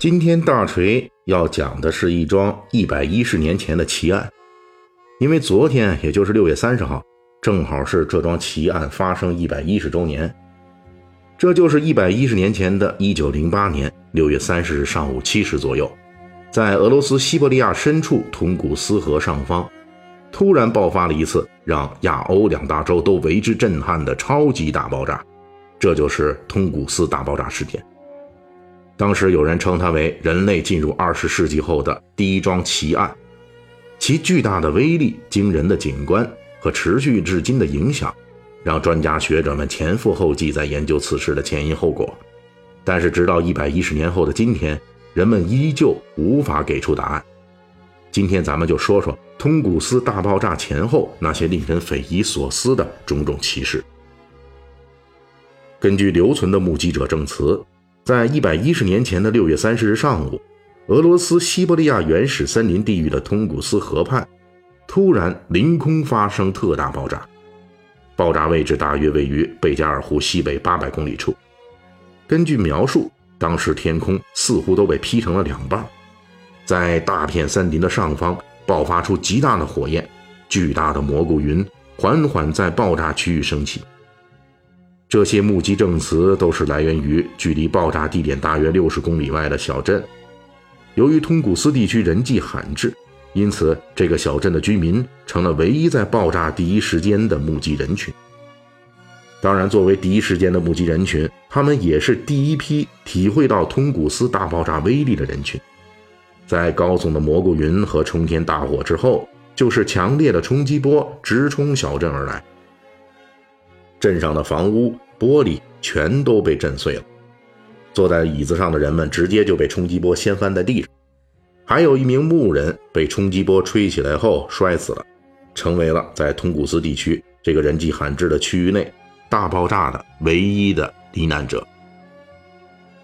今天大锤要讲的是一桩一百一十年前的奇案，因为昨天也就是六月三十号，正好是这桩奇案发生一百一十周年。这就是一百一十年前的一九零八年六月三十日上午七时左右，在俄罗斯西伯利亚深处通古斯河上方，突然爆发了一次让亚欧两大洲都为之震撼的超级大爆炸，这就是通古斯大爆炸事件。当时有人称它为人类进入二十世纪后的第一桩奇案，其巨大的威力、惊人的景观和持续至今的影响，让专家学者们前赴后继在研究此事的前因后果。但是，直到一百一十年后的今天，人们依旧无法给出答案。今天，咱们就说说通古斯大爆炸前后那些令人匪夷所思的种种奇事。根据留存的目击者证词。在一百一十年前的六月三十日上午，俄罗斯西伯利亚原始森林地域的通古斯河畔，突然凌空发生特大爆炸。爆炸位置大约位于贝加尔湖西北八百公里处。根据描述，当时天空似乎都被劈成了两半，在大片森林的上方爆发出极大的火焰，巨大的蘑菇云缓缓在爆炸区域升起。这些目击证词都是来源于距离爆炸地点大约六十公里外的小镇。由于通古斯地区人迹罕至，因此这个小镇的居民成了唯一在爆炸第一时间的目击人群。当然，作为第一时间的目击人群，他们也是第一批体会到通古斯大爆炸威力的人群。在高耸的蘑菇云和冲天大火之后，就是强烈的冲击波直冲小镇而来。镇上的房屋玻璃全都被震碎了，坐在椅子上的人们直接就被冲击波掀翻在地上，还有一名牧人被冲击波吹起来后摔死了，成为了在通古斯地区这个人迹罕至的区域内大爆炸的唯一的罹难者。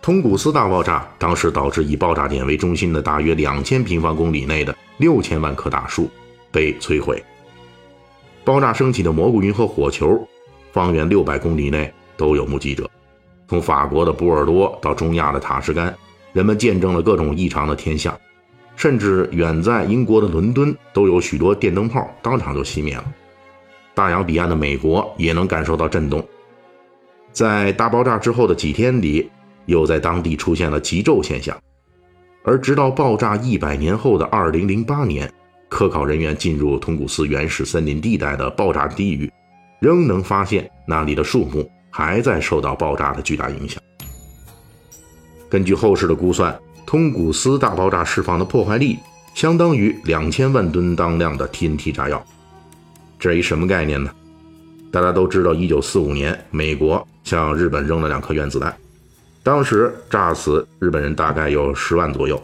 通古斯大爆炸当时导致以爆炸点为中心的大约两千平方公里内的六千万棵大树被摧毁，爆炸升起的蘑菇云和火球。方圆六百公里内都有目击者，从法国的波尔多到中亚的塔什干，人们见证了各种异常的天象，甚至远在英国的伦敦都有许多电灯泡当场就熄灭了。大洋彼岸的美国也能感受到震动。在大爆炸之后的几天里，又在当地出现了极昼现象，而直到爆炸一百年后的二零零八年，科考人员进入通古斯原始森林地带的爆炸地域。仍能发现那里的树木还在受到爆炸的巨大影响。根据后世的估算，通古斯大爆炸释放的破坏力相当于两千万吨当量的 TNT 炸药。这是一什么概念呢？大家都知道，一九四五年美国向日本扔了两颗原子弹，当时炸死日本人大概有十万左右。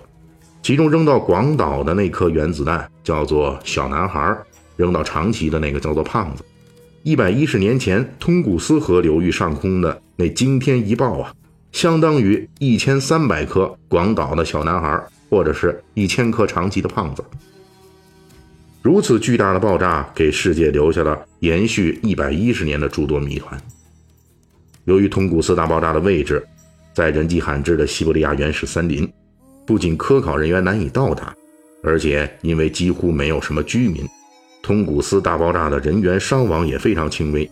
其中扔到广岛的那颗原子弹叫做“小男孩”，扔到长崎的那个叫做“胖子”。一百一十年前，通古斯河流域上空的那惊天一爆啊，相当于一千三百颗广岛的小男孩，或者是一千颗长崎的胖子。如此巨大的爆炸，给世界留下了延续一百一十年的诸多谜团。由于通古斯大爆炸的位置在人迹罕至的西伯利亚原始森林，不仅科考人员难以到达，而且因为几乎没有什么居民。通古斯大爆炸的人员伤亡也非常轻微，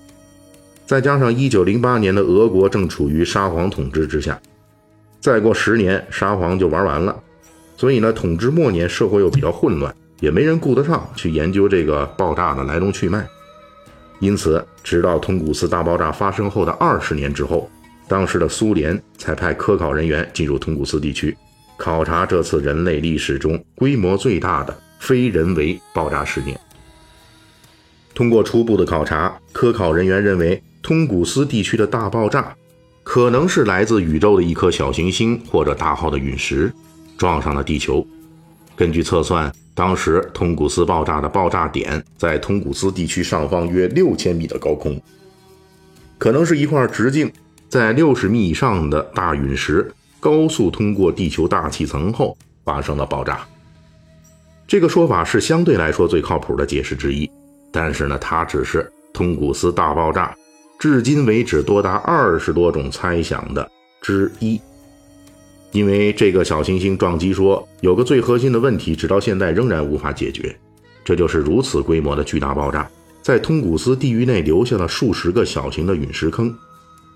再加上1908年的俄国正处于沙皇统治之下，再过十年沙皇就玩完了，所以呢，统治末年社会又比较混乱，也没人顾得上去研究这个爆炸的来龙去脉，因此，直到通古斯大爆炸发生后的二十年之后，当时的苏联才派科考人员进入通古斯地区，考察这次人类历史中规模最大的非人为爆炸事件。通过初步的考察，科考人员认为通古斯地区的大爆炸可能是来自宇宙的一颗小行星或者大号的陨石撞上了地球。根据测算，当时通古斯爆炸的爆炸点在通古斯地区上方约六千米的高空，可能是一块直径在六十米以上的大陨石高速通过地球大气层后发生了爆炸。这个说法是相对来说最靠谱的解释之一，但是呢，它只是通古斯大爆炸至今为止多达二十多种猜想的之一。因为这个小行星撞击说有个最核心的问题，直到现在仍然无法解决，这就是如此规模的巨大爆炸在通古斯地域内留下了数十个小型的陨石坑。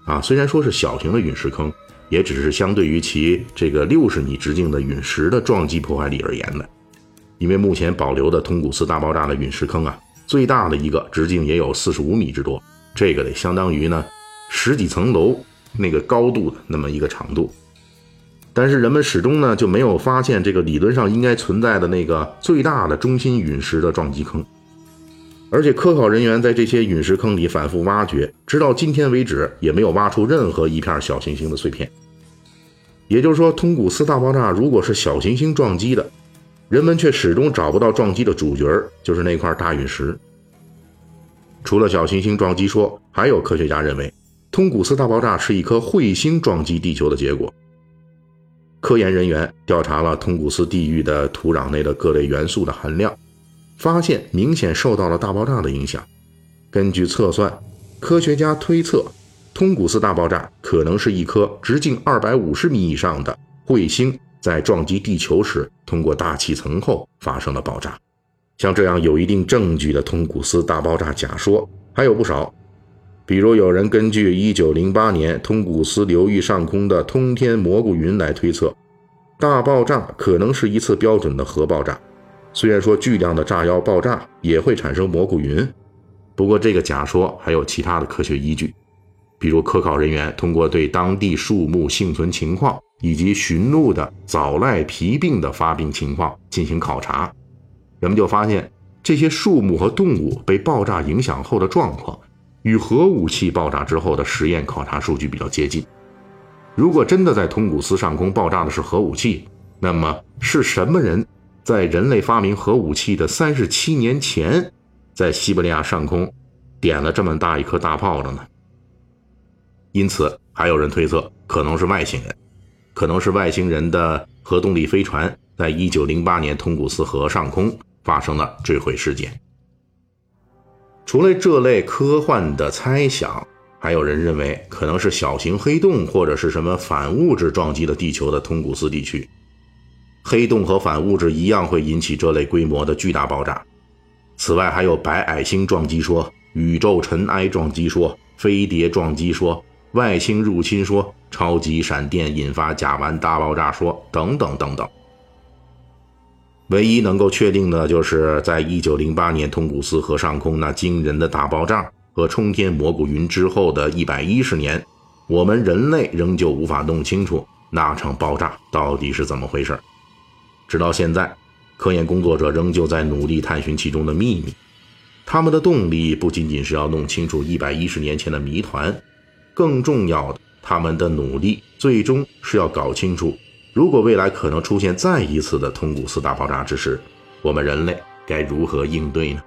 啊，虽然说是小型的陨石坑，也只是相对于其这个六十米直径的陨石的撞击破坏力而言的。因为目前保留的通古斯大爆炸的陨石坑啊，最大的一个直径也有四十五米之多，这个得相当于呢十几层楼那个高度的那么一个长度。但是人们始终呢就没有发现这个理论上应该存在的那个最大的中心陨石的撞击坑，而且科考人员在这些陨石坑里反复挖掘，直到今天为止也没有挖出任何一片小行星的碎片。也就是说，通古斯大爆炸如果是小行星撞击的。人们却始终找不到撞击的主角，就是那块大陨石。除了小行星撞击说，还有科学家认为，通古斯大爆炸是一颗彗星撞击地球的结果。科研人员调查了通古斯地域的土壤内的各类元素的含量，发现明显受到了大爆炸的影响。根据测算，科学家推测，通古斯大爆炸可能是一颗直径二百五十米以上的彗星。在撞击地球时，通过大气层后发生了爆炸。像这样有一定证据的通古斯大爆炸假说还有不少，比如有人根据1908年通古斯流域上空的通天蘑菇云来推测，大爆炸可能是一次标准的核爆炸。虽然说巨量的炸药爆炸也会产生蘑菇云，不过这个假说还有其他的科学依据，比如科考人员通过对当地树木幸存情况。以及驯鹿的早赖皮病的发病情况进行考察，人们就发现这些树木和动物被爆炸影响后的状况，与核武器爆炸之后的实验考察数据比较接近。如果真的在通古斯上空爆炸的是核武器，那么是什么人在人类发明核武器的三十七年前，在西伯利亚上空点了这么大一颗大炮的呢？因此，还有人推测可能是外星人。可能是外星人的核动力飞船在一九零八年通古斯河上空发生了坠毁事件。除了这类科幻的猜想，还有人认为可能是小型黑洞或者是什么反物质撞击了地球的通古斯地区。黑洞和反物质一样会引起这类规模的巨大爆炸。此外，还有白矮星撞击说、宇宙尘埃撞击说、飞碟撞击说。外星入侵说、超级闪电引发甲烷大爆炸说等等等等。唯一能够确定的就是，在一九零八年通古斯河上空那惊人的大爆炸和冲天蘑菇云之后的一百一十年，我们人类仍旧无法弄清楚那场爆炸到底是怎么回事。直到现在，科研工作者仍旧在努力探寻其中的秘密。他们的动力不仅仅是要弄清楚一百一十年前的谜团。更重要的，他们的努力最终是要搞清楚，如果未来可能出现再一次的通古斯大爆炸之时，我们人类该如何应对呢？